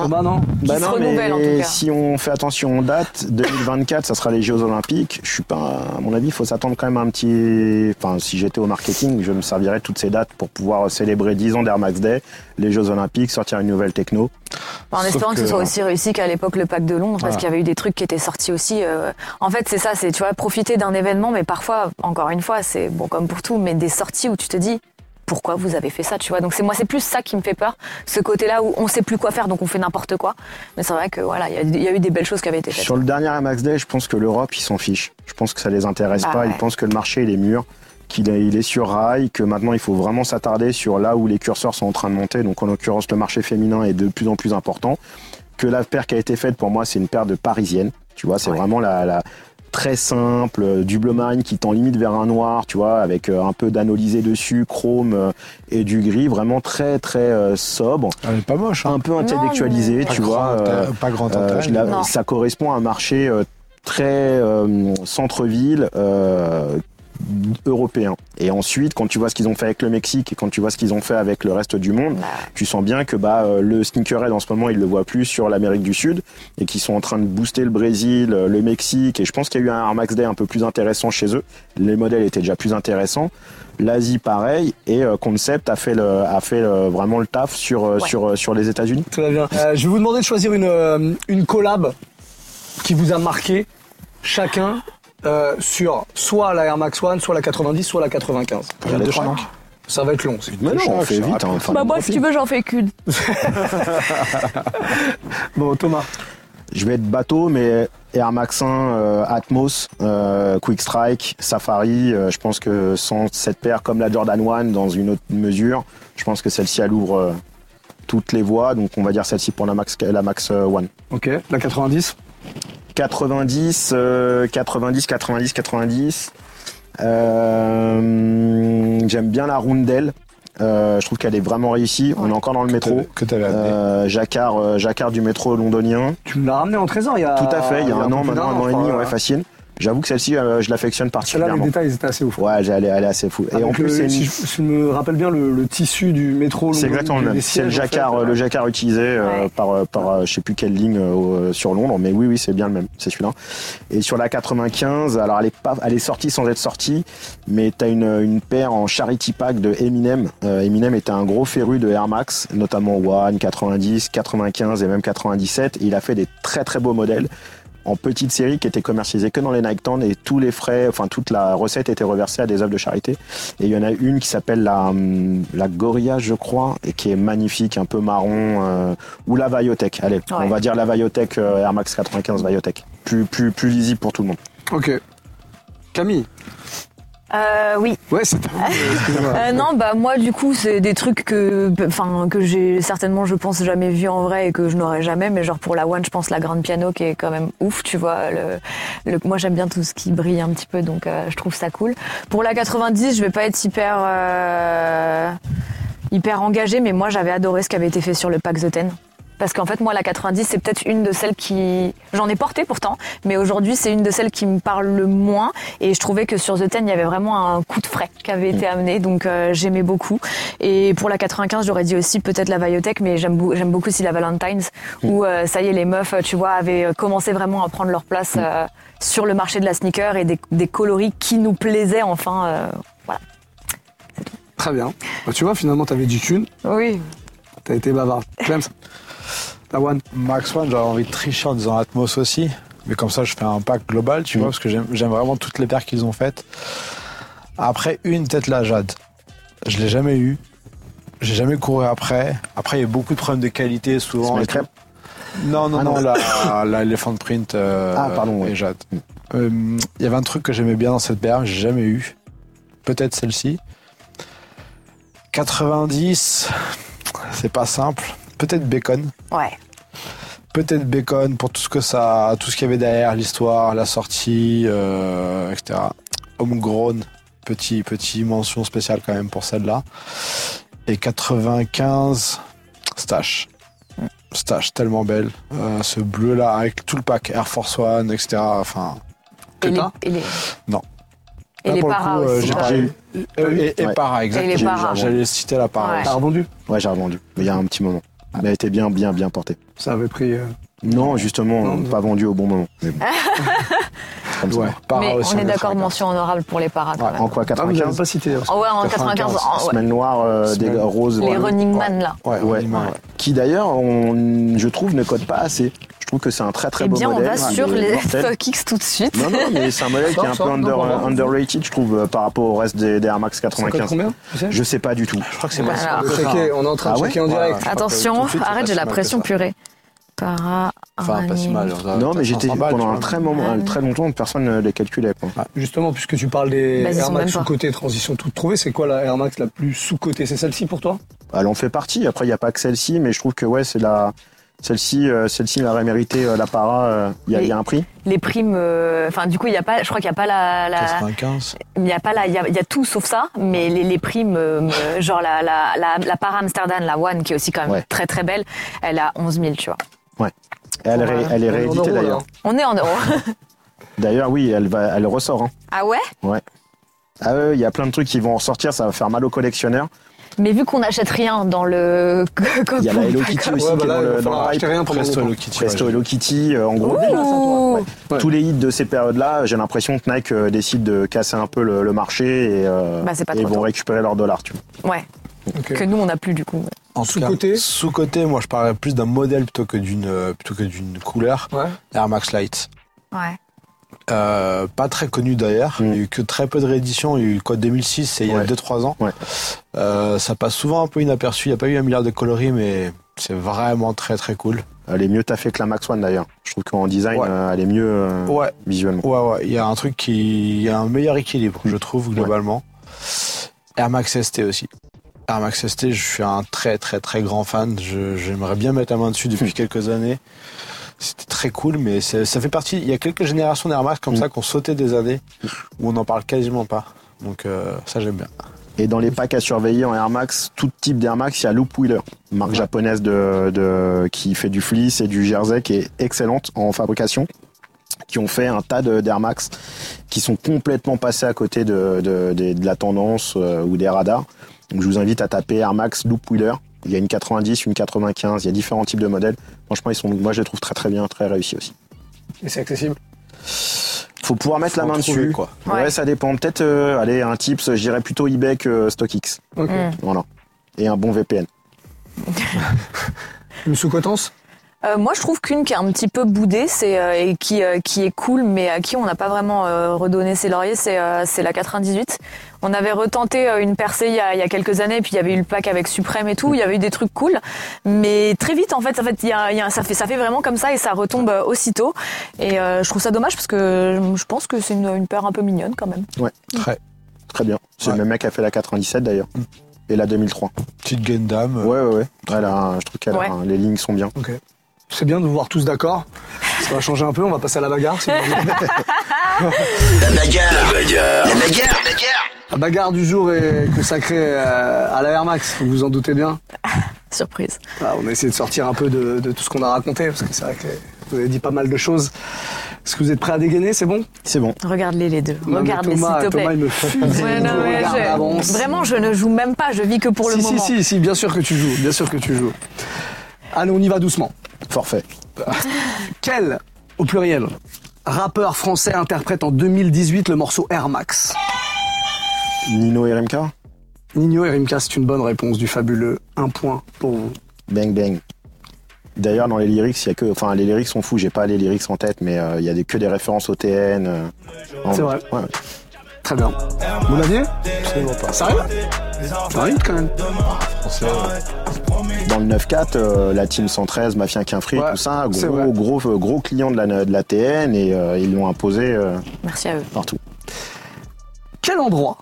Bah non. Bah non, renouvelle, en tout mais cas. si on fait attention aux dates, 2024, ça sera les Jeux Olympiques. Je suis pas, à mon avis, il faut s'attendre quand même à un petit. Enfin, si j'étais au marketing, je me servirais de toutes ces dates pour pouvoir célébrer 10 ans d'Air Max Day, les Jeux Olympiques, sortir une nouvelle techno. En Sauf espérant que, ce soit aussi réussi qu'à l'époque le pack de Londres, parce qu'il y avait eu des trucs qui étaient sortis aussi. euh, En fait, c'est ça, c'est tu vois profiter d'un événement, mais parfois, encore une fois, c'est bon comme pour tout, mais des sorties où tu te dis pourquoi vous avez fait ça, tu vois. Donc c'est moi, c'est plus ça qui me fait peur, ce côté-là où on sait plus quoi faire, donc on fait n'importe quoi. Mais c'est vrai que voilà, il y a- il y, a eu des belles choses qui avaient été faites. Sur le dernier Air Max Day, je pense que l'Europe, ils s'en fichent. Je pense que ça les intéresse Bah pas. ouais. Ils pensent que le marché, il est mûr, qu'il est, sur rail, que maintenant, il faut vraiment s'attarder sur là où les curseurs sont en train de monter. Donc, en l'occurrence, le marché féminin est de plus en plus important. Que la paire qui a été faite, pour moi, c'est une paire de parisienne. Tu vois, c'est Ouais. vraiment la, la très simple, euh, du bleu marine qui tend limite vers un noir, tu vois, avec euh, un peu d'anolysé dessus, chrome euh, et du gris, vraiment très très euh, sobre, Elle est pas moche, hein. un peu intellectualisé, tu grand vois. euh, pas grand euh, la- ça correspond à un marché euh, très euh, centre-ville euh, européen. Et ensuite, quand tu vois ce qu'ils ont fait avec le Mexique et quand tu vois ce qu'ils ont fait avec le reste du monde, Bah, tu sens bien que bah, euh, le sneakerhead en ce moment, il le voit plus sur l'Amérique du Sud et qu'ils sont en train de booster le Brésil, euh, le Mexique. Et je pense qu'il y a eu un Air Max Day un peu plus intéressant chez eux. Les modèles étaient déjà plus intéressants. L'Asie, pareil. Et euh, Concept a fait, le, a fait vraiment le taf sur, Ouais. sur, sur les États-Unis. Très bien. Euh, je vais vous demander de choisir une, une collab qui vous a marqué chacun euh, sur soit la Air Max One, soit la 90, soit la 95. Il y a des de choix. choix. Ça va être long. c'est- Mais non, on fait vite. hein, enfin, bah moi, si tu veux, j'en fais qu'une. Bon, Thomas. Je vais être bateau, mais Air Max 1, euh, Atmos, euh, Quick Strike, Safari, euh, je pense que sans cette paire comme la Jordan 1 dans une autre mesure, je pense que celle-ci elle ouvre euh, toutes les voies. Donc on va dire celle-ci pour la Max, la Max euh, 1. Ok. La 90. 90, euh, 90, 90, 90. Euh, J'aime bien la Rundell. Euh, je trouve qu'elle est vraiment réussie. On est encore dans le métro. Que t'avais amené. Euh, Jacquard, euh, Jacquard du métro londonien. Tu me l'as ramené en trésor il y a. Tout à fait, il y a un an, maintenant un an et demi, ouais, facile. J'avoue que celle-ci, euh, je l'affectionne Celle-là, les particulièrement. détails, ils étaient assez ouf. Ouais, elle, elle est, assez fou. Et en plus, le- une- si, je, si je me rappelle bien, le, le tissu du métro. c'est exactement le même. C'est le sièges, en fait, jacquard, euh, le jacquard utilisé euh, Ouais. par, euh, par euh, je sais plus quelle ligne euh, sur Londres, mais oui, oui, c'est bien le même. C'est celui-là. Et sur la 95, alors elle est pas, elle est sortie sans être sortie, mais t'as une, une paire en charity pack de Eminem. Euh, Eminem était un gros féru de Air Max, notamment One, 90, 95 et même 97. Et il a fait des très très beaux modèles en petite série qui étaient commercialisés que dans les Nike Town et tous les frais, enfin toute la recette était reversée à des œuvres de charité. Et il y en a une qui s'appelle la, hum, la Gorilla, je crois, et qui est magnifique, un peu marron, euh, ou la Vaiotech. Allez, on va dire la Vaiotech euh, Air Max 95 Vaiotech. Plus, plus, plus lisible pour tout le monde. Ok. Camille? Euh, oui. Ouais, c'est euh. Euh, non, bah moi du coup c'est des trucs que, enfin que j'ai certainement je pense jamais vu en vrai et que je n'aurais jamais. Mais genre pour la one, je pense la grande piano qui est quand même ouf, tu vois. Le, le- moi j'aime bien tout ce qui brille un petit peu, donc euh, je trouve ça cool. Pour la 90, je vais pas être hyper euh, hyper engagée, mais moi j'avais adoré ce qui avait été fait sur le pack The Ten. Parce qu'en fait, moi, la 90, c'est peut-être une de celles qui. J'en ai porté pourtant, mais aujourd'hui, c'est une de celles qui me parle le moins. Et je trouvais que sur The Ten, il y avait vraiment un coup de frais qui avait été amené, donc euh, j'aimais beaucoup. Et pour la 95, j'aurais dit aussi peut-être la Biotech, mais j'aime beau- j'aime beaucoup aussi la Valentine's, où euh, ça y est, les meufs, tu vois, avaient commencé vraiment à prendre leur place euh, sur le marché de la sneaker et des, des coloris qui nous plaisaient enfin. euh, voilà. Très bien. Bah, tu vois, finalement, t'avais dit qu'une. Oui. T'as été bavard. Clems La one. Max One, j'avais envie de tricher en disant Atmos aussi. Mais comme ça, je fais un pack global, tu vois, parce que j'aime vraiment toutes les paires qu'ils ont faites. Après, une, peut-être la Jade. Je l'ai jamais eu. J'ai jamais couru après. Après, il y a beaucoup de problèmes de qualité souvent. Les crêpes Non, non, Ah, non, non. la, la Elephant Print euh, Ah, pardon, et. Jade. Euh, Il y avait un truc que j'aimais bien dans cette paire, j'ai jamais eu. Peut-être celle-ci. 90, c'est pas simple. Peut-être Bacon. Ouais. Peut-être Bacon pour tout ce que ça, tout ce qu'il y avait derrière, l'histoire, la sortie, euh, etc. Homegrown, petit, petit mention spéciale quand même pour celle-là. Et 95, Stash. Stash, tellement belle. Euh, ce bleu-là avec tout le pack Air Force One, etc. Enfin, Que Et les, t'as et les, Non. Et là, les pour le paras coup, euh, aussi. pas eu. Euh, et, et Ouais. para, exactement. J'allais citer la para. Ouais. T'as revendu? Ouais, j'ai revendu. Mais il y a un petit moment. Mais elle était bien, bien, bien portée. Ça avait pris. euh, Non, justement, Non, pas vendu au bon moment. Mais bon. Ouais, Mais on est d'accord, 95. mention honorable pour les paras Ouais. En quoi Ah, vous n'avez 95 pas cité. hein. Oh ouais, en 95, 95, en- ouais. Semaine noire, euh, des roses. les. Running Ouais. Man là. Ouais, Ouais. Running Man, ouais. Qui d'ailleurs, on- je trouve, ne code pas assez. Je trouve que c'est un très très Eh beau bien, on modèle. va sur les. StockX tout de suite. Non, non, mais c'est un modèle qui est un peu under- on underrated, je trouve, euh, par rapport au reste des, des Air Max Ça coûte 95. combien tu sais? Je sais pas du tout. Je crois que c'est Voilà. pas On checker, on est en train de Ah ouais checker en direct. Tout Attention, arrête, j'ai la pression purée. Para. Enfin, pas si mal. Non, mais j'étais 500 balles, pendant un très, moment, un très longtemps, personne ne les calculait. Quoi. Justement, puisque tu parles des Bah, Air Max sous-côté, transition toute trouvée, c'est quoi la Air Max la plus sous-côté C'est celle-ci pour toi? Elle en fait partie. Après, il n'y a pas que celle-ci, mais je trouve que ouais, c'est la. Celle-ci, euh, celle-ci, elle aurait mérité euh, la para. euh, Il y, a- il y a un prix. Les primes, euh, enfin du coup il y a pas, je crois qu'il y a pas la, la 95. il y a pas la, il y a, il y a tout sauf ça, mais les, les primes, euh, me- genre la la la, la para Amsterdam, la One qui est aussi quand même Ouais. très très belle, elle a 11 000 tu vois. Et elle, ré- elle est On est en rééditée d'ailleurs. On est en euros. D'ailleurs, oui, elle, va, elle ressort. hein. ah ouais? Ah ouais, il y a plein de trucs qui vont ressortir, ça va faire mal aux collectionneurs. Mais vu qu'on n'achète rien dans le Il y a la Hello Kitty aussi Ouais, bah qui est là, dans le, acheter rien pendant Presto. Hello Kitty. Presto ouais, Hello Kitty, euh, en gros. Ouh. Ouais. Tous les hits de ces périodes-là, j'ai l'impression que Nike euh, décide de casser un peu le, le marché et, euh, Bah, et vont tôt. récupérer leurs dollars. Tu vois. Ouais. Que nous on n'a plus du coup. En tout cas, Sous-côté Sous-côté, moi je parlerais plus d'un modèle plutôt que d'une euh, plutôt que d'une couleur. Ouais. Air Max Light. Ouais. Euh, pas très connu d'ailleurs. Mm. Il y a eu que très peu de rééditions. Il y a eu quoi 2006, c'est il y a Ouais. 2-3 ans. Ouais. Euh, ça passe souvent un peu inaperçu. Il n'y a pas eu un milliard de coloris, mais c'est vraiment très très cool. Elle est mieux taffée que la Max One d'ailleurs. Je trouve qu'en design, Ouais. euh, elle est mieux euh, Ouais, visuellement. ouais, ouais. Il y a un truc qui, il y a un meilleur équilibre, je trouve globalement. Air Max ST aussi. Air Max ST, je suis un très très très grand fan. J'aimerais bien mettre la main dessus depuis quelques années. C'était très cool, mais ça fait partie. Il y a quelques générations d'Air Max comme Mm. ça qui ont sauté des années où on n'en parle quasiment pas. Donc euh, ça j'aime bien. Et dans les packs à surveiller en Air Max, tout type d'Air Max, il y a Loop Wheeler, marque Ouais. japonaise de, de- qui fait du fleece et du jersey, qui est excellente en fabrication, qui ont fait un tas d'Air Max qui sont complètement passés à côté de, de, de- de la tendance euh, ou des radars. Donc je vous invite à taper Air Max Loop Wheeler. Il y a une 90, une 95, il y a différents types de modèles. Franchement, ils sont, moi je les trouve très très bien, très réussis aussi. Et c'est accessible Faut pouvoir mettre Faut la main trouver, dessus. quoi. Ouais. Ouais. ça dépend. Peut-être, euh, allez, un tips, je dirais plutôt eBay que StockX. Ok. Mm. Voilà. Et un bon VPN. Une sous-cotance? Euh, moi, je trouve qu'une qui est un petit peu boudée, c'est euh, et qui euh, qui est cool, mais à qui on n'a pas vraiment euh, redonné ses lauriers, c'est euh, c'est la 98. On avait retenté euh, une percée il y, a, il y a quelques années, puis il y avait eu le pack avec Suprême et tout. Il y avait eu des trucs cool, mais très vite en fait, en fait, il y a, il y a- ça fait ça fait vraiment comme ça et ça retombe euh, aussitôt. Et euh, je trouve ça dommage parce que je pense que c'est une, une paire un peu mignonne quand même. Très Très bien. C'est Ouais. le même mec qui a fait la 97 d'ailleurs. Et la 2003. petite Gundam. Ouais, ouais, ouais. Elle a un- je trouve que Ouais. les lignes sont bien. Ok. C'est bien de vous voir tous d'accord. Ça va changer un peu, on va passer à la bagarre. si vous voulez. La bagarre. La bagarre. La bagarre. La bagarre du jour est consacrée euh, à la Air Max, vous vous en doutez bien. Surprise. Ah, on a essayé de sortir un peu de, de tout ce qu'on a raconté, parce que c'est vrai que vous avez dit pas mal de choses. Est-ce que vous êtes prêts à dégainer? C'est bon? C'est bon. Regarde-les les deux. Regarde-les s'il Thomas, te plaît. Thomas, il me. Ouais, non, je- avance. Vraiment, je ne joue même pas. Je vis que pour le si, moment. Si, si, si, bien sûr que tu joues, bien sûr que tu joues. Allez, on y va doucement. Forfait. Quel, au pluriel, rappeur français interprète en 2018 le morceau Air Max? Nino et RMK Nino et Rimka, c'est une bonne réponse du fabuleux. Un point pour vous. Bang bang. D'ailleurs, dans les lyrics, il y a que, enfin, les lyrics sont fous. J'ai pas les lyrics en tête, mais euh, il y a des, que des références au TN. euh, en- C'est vrai. Ouais. Très bien. Vous l'aviez Absolument pas. Sérieux un hit quand même. Français, Dans le 9-4, euh, la team 113, Mafia qu'un fric, Ouais, tout ça, gros, gros, euh, gros client de la, de la TN et euh, ils l'ont imposé euh, Merci à eux. partout. Quel endroit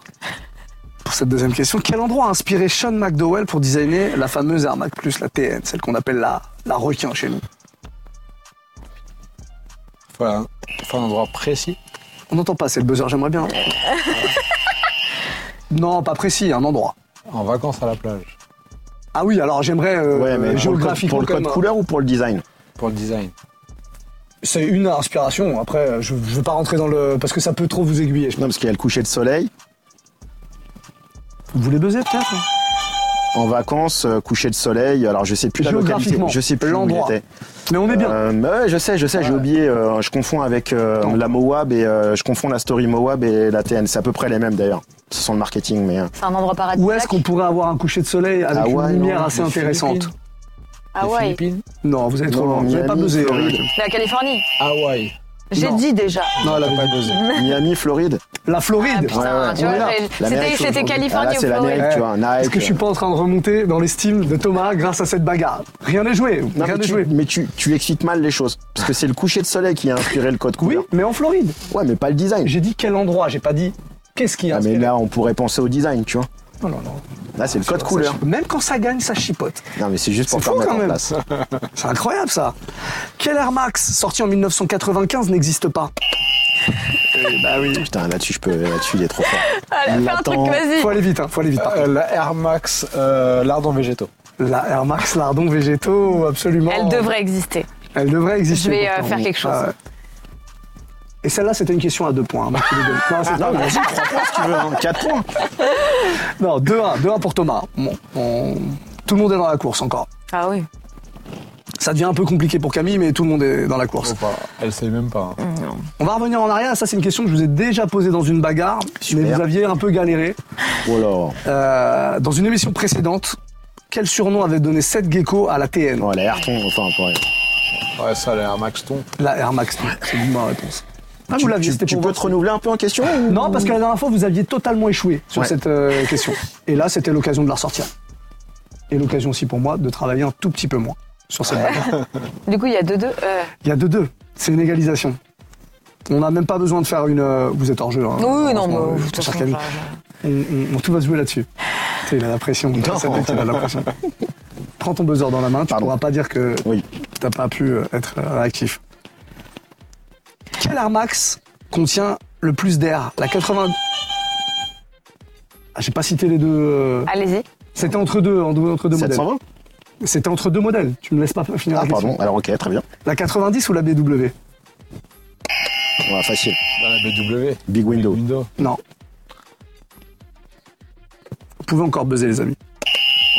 Pour cette deuxième question, quel endroit a inspiré Sean McDowell pour designer la fameuse Air Max Plus, la TN, celle qu'on appelle la, la requin chez nous? Un, faut un endroit précis. On n'entend pas, c'est le buzzer, j'aimerais bien. non, pas précis, un endroit. En vacances à la plage. Ah oui, alors j'aimerais euh, ouais, mais pour le code, géographiquement pour le code couleur ou pour le design Pour le design. C'est une inspiration. Après, je, je veux pas rentrer dans le parce que ça peut trop vous aiguiller. je pense. Non, parce qu'il y a le coucher de soleil. Vous voulez buzzer peut-être En vacances, euh, coucher de soleil. Alors, je sais plus la localité. Je sais plus où il l'endroit. était. Mais on est bien. Euh, mais ouais, je sais, je sais, j'ai oublié. euh, je confonds avec euh, la Moab et euh, je confonds la story Moab et la TN. C'est à peu près les mêmes d'ailleurs. Ce sont le marketing, mais. euh, C'est un endroit paradisiaque. Où est-ce qu'on pourrait avoir un coucher de soleil avec Ah ouais, une lumière non, assez les intéressante? Philippines. Ah. Non, vous avez trop loin. Vous n'avez pas buzzé. La Californie. Hawaï. J'ai dit déjà. Non, elle avait Pas. Miami, Floride. La Ah, Floride. putain, Ouais, ouais. tu vois, c'était. Californie Ah, c'est l'Amérique, tu vois. Nike. Est-ce que je suis pas en train de remonter dans l'estime de Thomas grâce à cette bagarre? Rien n'est joué. Non, Rien mais n'est tu, joué. mais tu, tu excites mal les choses. Parce que c'est le coucher de soleil qui a inspiré le code Oui, couleur. mais en Floride. Ouais, mais pas le design. J'ai dit quel endroit. J'ai pas dit qu'est-ce qui a Ah, mais là, on pourrait penser au design, tu vois. Non, non, non. Là, c'est le code couleur. Même quand ça gagne, ça chipote. Non, mais c'est juste pour C'est faire quand même. place. C'est incroyable ça. Quel Air Max sorti en 1995 n'existe pas Eh Bah oui. Putain, là-dessus, je peux, là-dessus, il est trop fort. Allez, Il fais un truc, vas-y. Faut aller vite, hein, faut aller vite. Euh, la Air Max euh, lardons végétaux. La Air Max lardons végétaux, absolument. Elle devrait exister. Elle devrait exister. Je vais, euh, faire quelque chose. Ah ouais. Et celle-là, c'était une question à deux points. hein, non, c'est pas vas-y, 3 points si tu veux. hein. 4 points. Non, 2-1. 2-1 pour Thomas. Bon, on- Tout le monde est dans la course encore. Ah oui. Ça devient un peu compliqué pour Camille, mais tout le monde est dans la course. Elle sait même pas. hein. On va revenir en arrière. Ça, c'est une question que je vous ai déjà posée dans une bagarre, Super. mais vous aviez un peu galéré. Oh là. Euh, dans une émission précédente, quel surnom avait donné Seth Gecko à la TN Bon, la Ayrton, enfin, pour. Ouais, ça, la Air Max ton. La Air Max. C'est une bonne réponse. Ah, Tu, vous l'aviez, tu- tu peux te renouveler un peu en question ou- Non, parce que la dernière fois, vous aviez totalement échoué sur Ouais. cette euh, question. Et là, c'était l'occasion de la ressortir. Et l'occasion aussi pour moi de travailler un tout petit peu moins sur cette. Du coup, il y a deux deux. Euh, Il y a 2-2. C'est une égalisation. On n'a même pas besoin de faire une. euh, Vous êtes hors jeu. Hein, Oui, non, mais façon, je- on, on- on- tout va se jouer là-dessus. Tu il a la pression. Ça va être, il a la pression. Prends ton buzzer dans la main, tu Pardon. pourras pas dire que Oui. t'as pas pu être réactif. Quel Air Max contient le plus d'air? La 80. Ah, j'ai pas cité les deux. euh, Allez-y. C'était entre deux, en deux- entre deux modèles. 720 C'était entre deux modèles. Tu me laisses pas finir Ah, la pardon. Alors, ok, très bien. La 90 ou la BW Ouais, facile. Dans la BW. Big window. Windows. Non. Vous pouvez encore buzzer, les amis.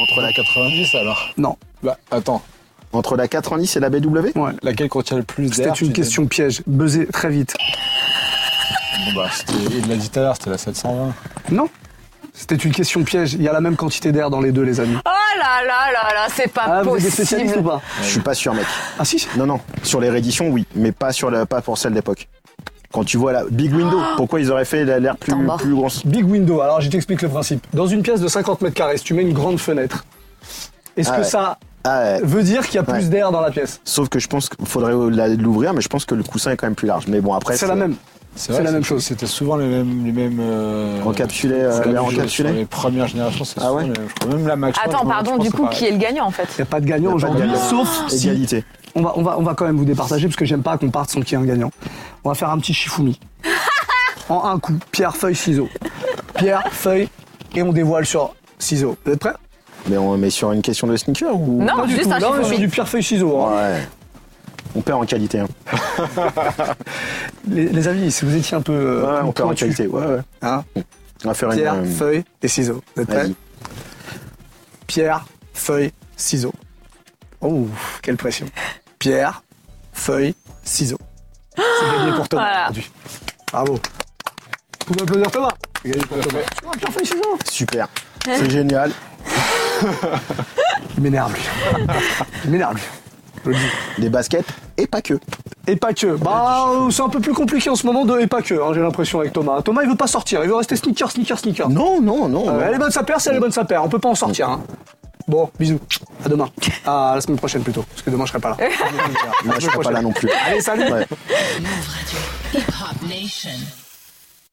Entre la 90 alors. Non. Bah, attends. Entre la 90 et la BW Ouais. Laquelle contient le plus C'était d'air une tu question piège. Buzzer très vite. Bon, bah, c'était. Il l'a dit tout à l'heure, c'était la 720. Non. C'était une question piège. Il y a la même quantité d'air dans les deux, les amis. Oh là là là là, c'est pas Ah, vous êtes des possible. ou pas Je suis pas sûr, mec. Ah si Non, non. Sur les rééditions, oui. Mais pas, sur la, pas pour celle d'époque. Quand tu vois la Big Window, pourquoi ils auraient fait l'air plus, bah. plus grosse? Big window. Alors, je t'explique le principe. Dans une pièce de 50 mètres carrés, si tu mets une grande fenêtre, est-ce Ah que ouais. ça Ah, ouais. veut dire qu'il y a plus Ouais. d'air dans la pièce Sauf que je pense qu'il faudrait la- l'ouvrir, mais je pense que le coussin est quand même plus large. Mais bon, après. C'est la même. C'est la même chose. C'était souvent les mêmes. Les mêmes euh, Encapsulé, euh. Sur les premières générations, c'est Ah ouais les. Je crois même la Max. Attends, pardon, du coup, qui est le gagnant en fait Il n'y a pas de gagnant aujourd'hui, sauf si... Égalité. On va, on, va, on va quand même vous départager parce que j'aime pas qu'on parte sans qu'il y ait un gagnant. On va faire un petit Shifumi. en un coup, pierre, feuille, ciseaux. Pierre, feuille, et on dévoile sur ciseaux. Vous êtes prêts? Mais on met sur une question de sneaker ou Non, Pas du juste tout. un Là, on est chiffre sur du pierre feuille ciseaux. hein. Ouais. On perd en qualité. Hein. Les, les amis, si vous étiez un peu. euh, Ouais, on perd en pointu, qualité. Ouais, ouais. hein, On va faire une. Pierre, euh, feuille et ciseaux. Vous êtes prêts Vas-y. Pierre, feuille, ciseaux. Oh, quelle pression. Pierre, feuille, ciseaux. C'est gagné pour Thomas Voilà. aujourd'hui. Bravo. Vous pouvez applaudir Thomas. C'est gagné pour Thomas. Ah, Pierre, feuille, ciseaux. Super. C'est génial. Il m'énerve lui. Il m'énerve lui. Je le dis. Des baskets et pas que. Et pas que. Bah, euh, c'est un peu plus compliqué en ce moment de et pas que, hein, j'ai l'impression avec Thomas. Thomas, il veut pas sortir, il veut rester sneaker, sneaker, sneaker. Non, non, non. Euh, non. elle est bonne sa paire, c'est elle est bonne sa paire. On peut pas en sortir. Hein. Bon, bisous. À demain. À la semaine prochaine plutôt. Parce que demain je serai pas là. Moi, je serai pas là non plus. Allez, salut. Ouais.